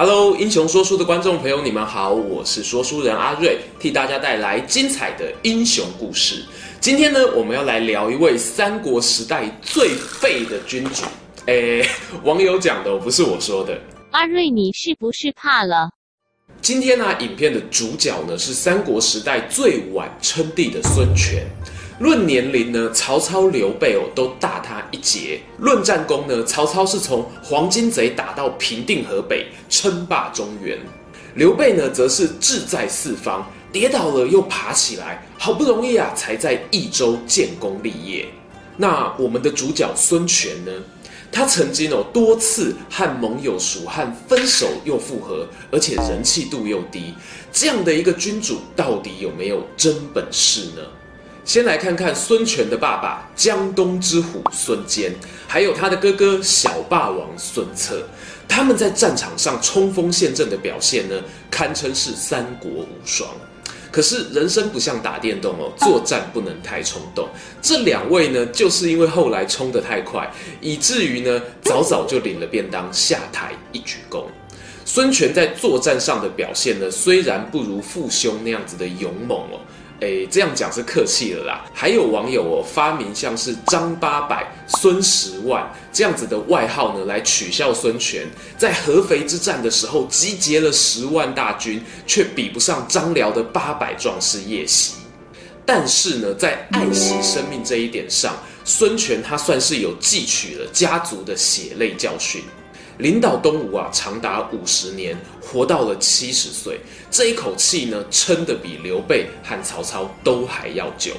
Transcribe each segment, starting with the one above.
Hello，英雄说书的观众朋友，你们好，我是说书人阿瑞，替大家带来精彩的英雄故事。今天呢，我们要来聊一位三国时代最废的君主。诶，网友讲的，不是我说的。阿瑞，你是不是怕了？今天呢、啊，影片的主角呢是三国时代最晚称帝的孙权。论年龄呢，曹操、刘备哦都大他一截。论战功呢，曹操是从黄巾贼打到平定河北，称霸中原。刘备呢，则是志在四方。跌倒了又爬起来，好不容易啊，才在益州建功立业。那我们的主角孙权呢？他曾经哦多次和盟友蜀汉分手又复合，而且人气度又低。这样的一个君主，到底有没有真本事呢？先来看看孙权的爸爸江东之虎孙坚，还有他的哥哥小霸王孙策，他们在战场上冲锋陷阵的表现呢，堪称是三国无双。可是人生不像打电动哦，作战不能太冲动。这两位呢，就是因为后来冲得太快，以至于呢，早早就领了便当下台一鞠躬。孙权在作战上的表现呢，虽然不如父兄那样子的勇猛哦。哎，这样讲是客气了啦。还有网友哦，发明像是张八百、孙十万这样子的外号呢，来取笑孙权。在合肥之战的时候，集结了十万大军，却比不上张辽的八百壮士夜袭。但是呢，在爱惜生命这一点上，孙权他算是有汲取了家族的血泪教训。领导东吴啊，长达五十年，活到了七十岁，这一口气呢，撑得比刘备和曹操都还要久。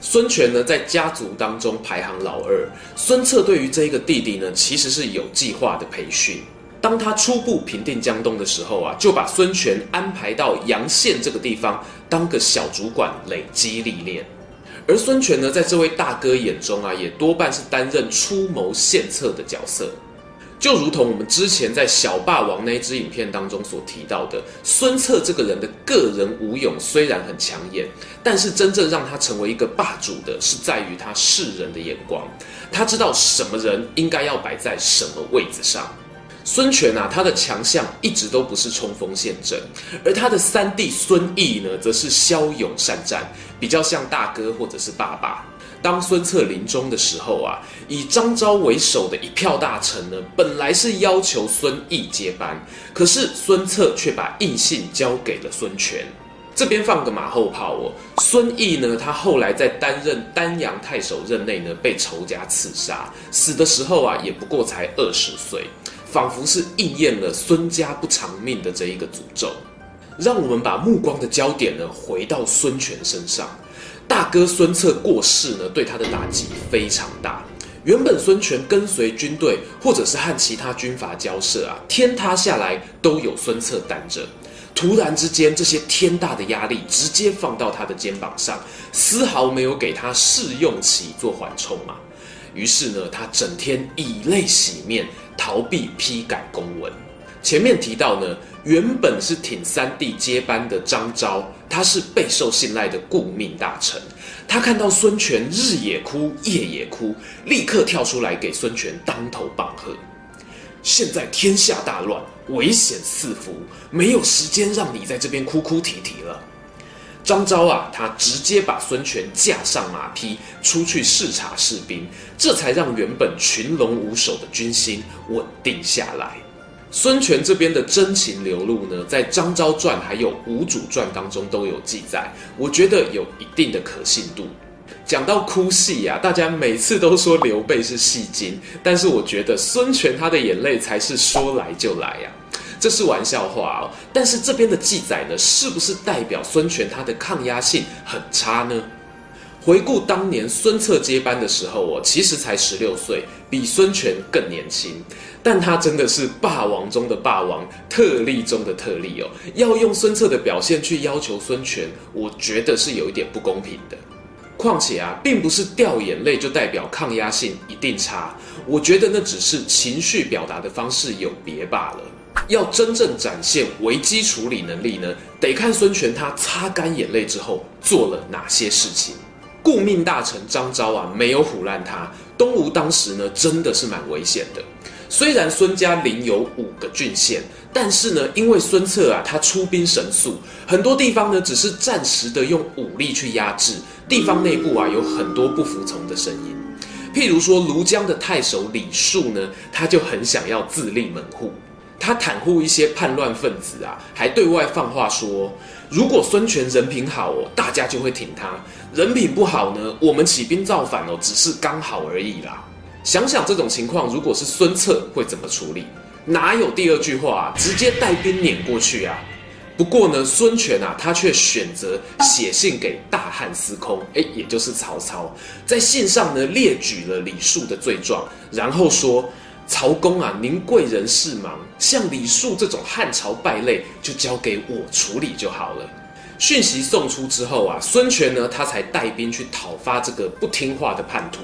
孙权呢，在家族当中排行老二。孙策对于这一个弟弟呢，其实是有计划的培训。当他初步平定江东的时候啊，就把孙权安排到阳县这个地方当个小主管，累积历练。而孙权呢，在这位大哥眼中啊，也多半是担任出谋献策的角色。就如同我们之前在小霸王那一支影片当中所提到的，孙策这个人的个人武勇虽然很抢眼，但是真正让他成为一个霸主的是在于他世人的眼光，他知道什么人应该要摆在什么位子上。孙权啊，他的强项一直都不是冲锋陷阵，而他的三弟孙毅呢，则是骁勇善战，比较像大哥或者是爸爸。当孙策临终的时候啊，以张昭为首的一票大臣呢，本来是要求孙毅接班，可是孙策却把印信交给了孙权。这边放个马后炮哦，孙毅呢，他后来在担任丹阳太守任内呢，被仇家刺杀，死的时候啊，也不过才二十岁。仿佛是应验了孙家不长命的这一个诅咒，让我们把目光的焦点呢回到孙权身上。大哥孙策过世呢，对他的打击非常大。原本孙权跟随军队或者是和其他军阀交涉啊，天塌下来都有孙策担着。突然之间，这些天大的压力直接放到他的肩膀上，丝毫没有给他试用期做缓冲啊。于是呢，他整天以泪洗面。逃避批改公文。前面提到呢，原本是挺三弟接班的张昭，他是备受信赖的顾命大臣。他看到孙权日也哭，夜也哭，立刻跳出来给孙权当头棒喝。现在天下大乱，危险四伏，没有时间让你在这边哭哭啼啼了。张昭啊，他直接把孙权架上马匹，出去视察士兵，这才让原本群龙无首的军心稳定下来。孙权这边的真情流露呢，在张昭传还有吴主传当中都有记载，我觉得有一定的可信度。讲到哭戏啊，大家每次都说刘备是戏精，但是我觉得孙权他的眼泪才是说来就来呀、啊。这是玩笑话哦，但是这边的记载呢，是不是代表孙权他的抗压性很差呢？回顾当年孙策接班的时候哦，其实才十六岁，比孙权更年轻，但他真的是霸王中的霸王，特例中的特例哦。要用孙策的表现去要求孙权，我觉得是有一点不公平的。况且啊，并不是掉眼泪就代表抗压性一定差。我觉得那只是情绪表达的方式有别罢了。要真正展现危机处理能力呢，得看孙权他擦干眼泪之后做了哪些事情。顾命大臣张昭啊，没有唬烂他。东吴当时呢，真的是蛮危险的。虽然孙家领有五个郡县，但是呢，因为孙策啊，他出兵神速，很多地方呢，只是暂时的用武力去压制，地方内部啊，有很多不服从的声音。譬如说，庐江的太守李树呢，他就很想要自立门户。他袒护一些叛乱分子啊，还对外放话说，如果孙权人品好哦，大家就会挺他；人品不好呢，我们起兵造反哦，只是刚好而已啦。想想这种情况，如果是孙策会怎么处理？哪有第二句话啊？直接带兵撵过去啊！不过呢，孙权啊，他却选择写信给大汉司空，诶，也就是曹操，在信上呢列举了李肃的罪状，然后说。曹公啊，您贵人事忙，像李肃这种汉朝败类，就交给我处理就好了。讯息送出之后啊，孙权呢，他才带兵去讨伐这个不听话的叛徒。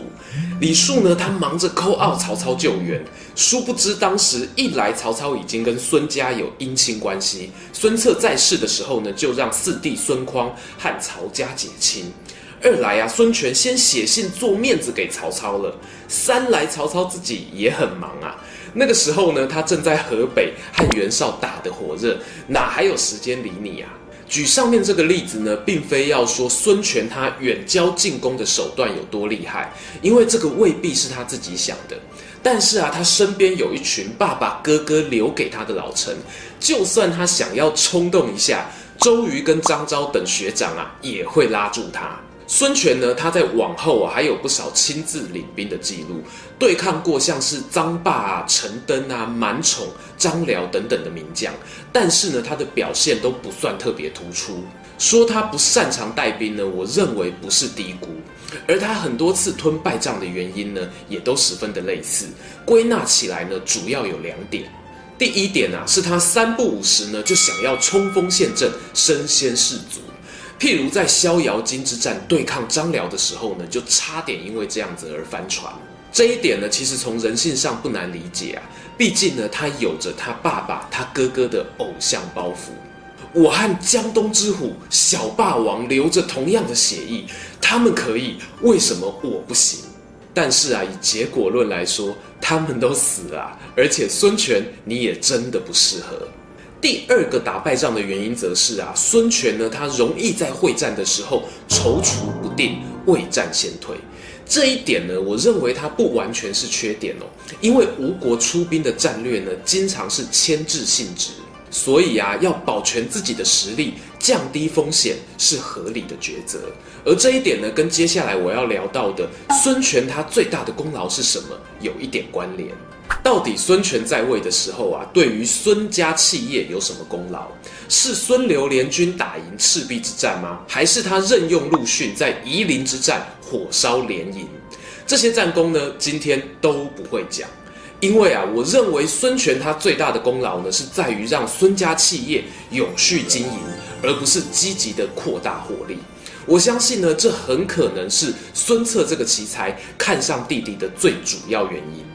李肃呢，他忙着 call out 曹操救援，殊不知当时一来曹操已经跟孙家有姻亲关系，孙策在世的时候呢，就让四弟孙匡和曹家结亲。二来啊，孙权先写信做面子给曹操了。三来，曹操自己也很忙啊。那个时候呢，他正在河北和袁绍打得火热，哪还有时间理你啊？举上面这个例子呢，并非要说孙权他远交近攻的手段有多厉害，因为这个未必是他自己想的。但是啊，他身边有一群爸爸、哥哥留给他的老臣，就算他想要冲动一下，周瑜跟张昭等学长啊，也会拉住他。孙权呢，他在往后啊还有不少亲自领兵的记录，对抗过像是臧霸啊、陈登啊、满宠、张辽等等的名将，但是呢，他的表现都不算特别突出。说他不擅长带兵呢，我认为不是低估，而他很多次吞败仗的原因呢，也都十分的类似。归纳起来呢，主要有两点。第一点啊，是他三不五时呢就想要冲锋陷阵，身先士卒。譬如在逍遥津之战对抗张辽的时候呢，就差点因为这样子而翻船。这一点呢，其实从人性上不难理解啊。毕竟呢，他有着他爸爸、他哥哥的偶像包袱。我和江东之虎小霸王流着同样的血液，他们可以，为什么我不行？但是啊，以结果论来说，他们都死了，而且孙权你也真的不适合。第二个打败仗的原因，则是啊，孙权呢，他容易在会战的时候踌躇不定，未战先退。这一点呢，我认为他不完全是缺点哦，因为吴国出兵的战略呢，经常是牵制性质，所以啊，要保全自己的实力，降低风险是合理的抉择。而这一点呢，跟接下来我要聊到的孙权他最大的功劳是什么，有一点关联。到底孙权在位的时候啊，对于孙家企业有什么功劳？是孙刘联军打赢赤壁之战吗？还是他任用陆逊在夷陵之战火烧连营？这些战功呢，今天都不会讲，因为啊，我认为孙权他最大的功劳呢，是在于让孙家企业永续经营，而不是积极的扩大获利。我相信呢，这很可能是孙策这个奇才看上弟弟的最主要原因。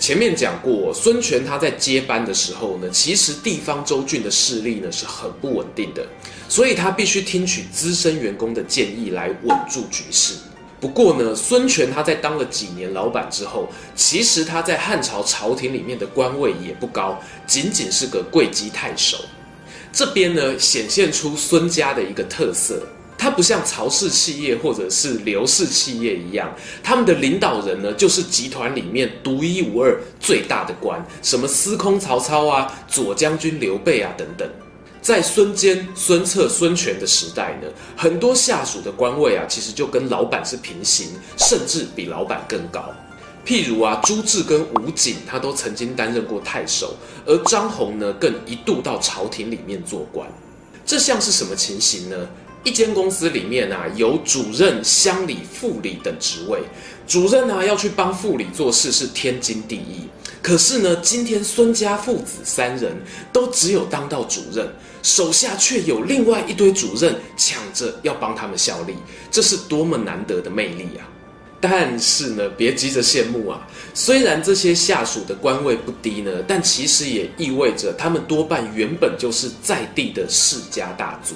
前面讲过，孙权他在接班的时候呢，其实地方州郡的势力呢是很不稳定的，所以他必须听取资深员工的建议来稳住局势。不过呢，孙权他在当了几年老板之后，其实他在汉朝朝廷里面的官位也不高，仅仅是个会稽太守。这边呢，显现出孙家的一个特色。他不像曹氏企业或者是刘氏企业一样，他们的领导人呢，就是集团里面独一无二最大的官，什么司空曹操啊、左将军刘备啊等等。在孙坚、孙策、孙权的时代呢，很多下属的官位啊，其实就跟老板是平行，甚至比老板更高。譬如啊，朱治跟吴景，他都曾经担任过太守，而张宏呢，更一度到朝廷里面做官。这像是什么情形呢？一间公司里面啊，有主任、乡里、副理等职位。主任啊，要去帮副理做事是天经地义。可是呢，今天孙家父子三人都只有当到主任，手下却有另外一堆主任抢着要帮他们效力，这是多么难得的魅力啊！但是呢，别急着羡慕啊，虽然这些下属的官位不低呢，但其实也意味着他们多半原本就是在地的世家大族。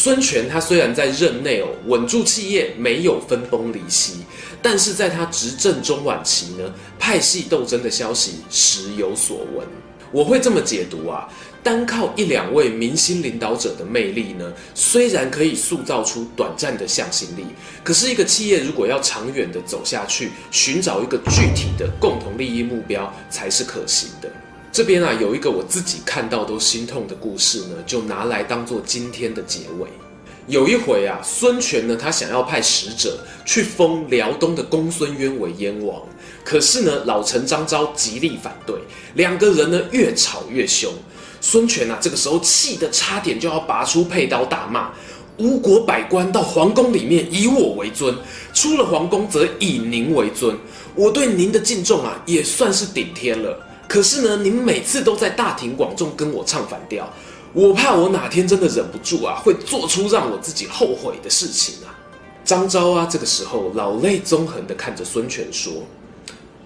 孙权他虽然在任内哦稳住企业，没有分崩离析，但是在他执政中晚期呢，派系斗争的消息时有所闻。我会这么解读啊，单靠一两位明星领导者的魅力呢，虽然可以塑造出短暂的向心力，可是一个企业如果要长远的走下去，寻找一个具体的共同利益目标才是可行的。这边啊，有一个我自己看到都心痛的故事呢，就拿来当做今天的结尾。有一回啊，孙权呢，他想要派使者去封辽东的公孙渊为燕王，可是呢，老臣张昭极力反对，两个人呢越吵越凶。孙权啊，这个时候气得差点就要拔出佩刀大骂：“吴国百官到皇宫里面以我为尊，出了皇宫则以您为尊，我对您的敬重啊，也算是顶天了。”可是呢，您每次都在大庭广众跟我唱反调，我怕我哪天真的忍不住啊，会做出让我自己后悔的事情啊。张昭啊，这个时候老泪纵横的看着孙权说：“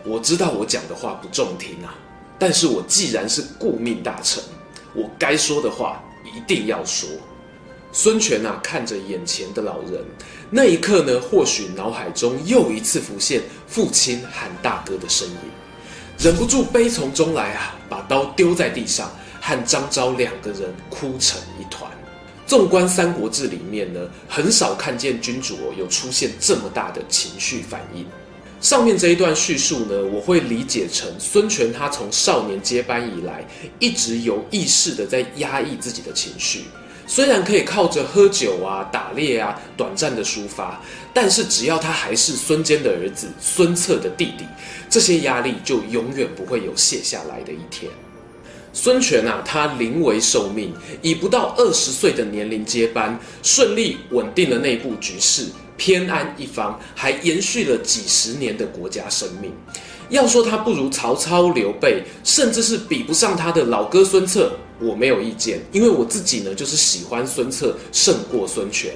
我知道我讲的话不中听啊，但是我既然是顾命大臣，我该说的话一定要说。”孙权啊，看着眼前的老人，那一刻呢，或许脑海中又一次浮现父亲喊大哥的身影。忍不住悲从中来啊，把刀丢在地上，和张昭两个人哭成一团。纵观《三国志》里面呢，很少看见君主有出现这么大的情绪反应。上面这一段叙述呢，我会理解成孙权他从少年接班以来，一直有意识的在压抑自己的情绪。虽然可以靠着喝酒啊、打猎啊，短暂的抒发，但是只要他还是孙坚的儿子、孙策的弟弟，这些压力就永远不会有卸下来的一天。孙权啊，他临危受命，以不到二十岁的年龄接班，顺利稳定了内部局势，偏安一方，还延续了几十年的国家生命。要说他不如曹操、刘备，甚至是比不上他的老哥孙策，我没有意见，因为我自己呢就是喜欢孙策胜过孙权。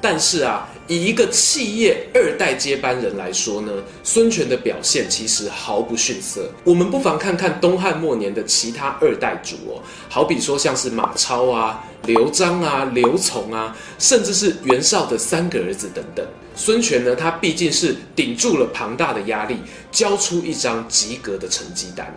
但是啊，以一个企业二代接班人来说呢，孙权的表现其实毫不逊色。我们不妨看看东汉末年的其他二代主哦，好比说像是马超啊、刘璋啊、刘琮啊，甚至是袁绍的三个儿子等等。孙权呢，他毕竟是顶住了庞大的压力，交出一张及格的成绩单。